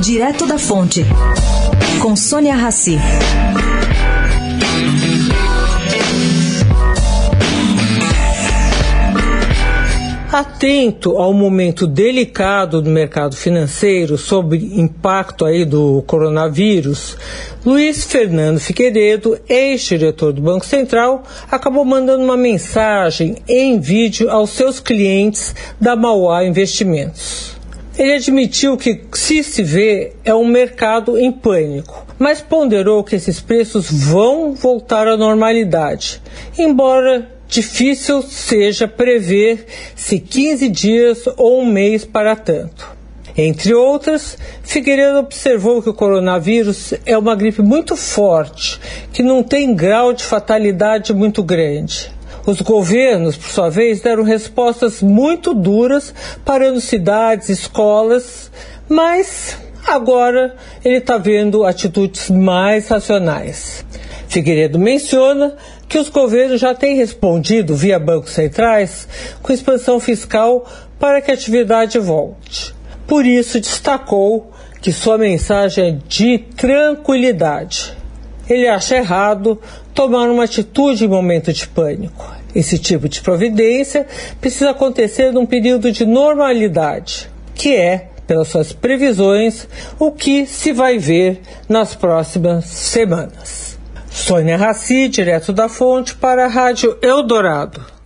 Direto da Fonte, com Sônia Rassi. Atento ao momento delicado do mercado financeiro sobre impacto aí do coronavírus, Luiz Fernando Figueiredo, ex-diretor do Banco Central, acabou mandando uma mensagem em vídeo aos seus clientes da Mauá Investimentos. Ele admitiu que se se vê é um mercado em pânico, mas ponderou que esses preços vão voltar à normalidade, embora difícil seja prever se 15 dias ou um mês para tanto. Entre outras, Figueiredo observou que o coronavírus é uma gripe muito forte, que não tem grau de fatalidade muito grande. Os governos, por sua vez, deram respostas muito duras, parando cidades, escolas, mas agora ele está vendo atitudes mais racionais. Figueiredo menciona que os governos já têm respondido via bancos centrais com expansão fiscal para que a atividade volte. Por isso, destacou que sua mensagem é de tranquilidade. Ele acha errado tomar uma atitude em momento de pânico. Esse tipo de providência precisa acontecer num período de normalidade, que é, pelas suas previsões, o que se vai ver nas próximas semanas. Sônia Raci, direto da fonte, para a Rádio Eldorado.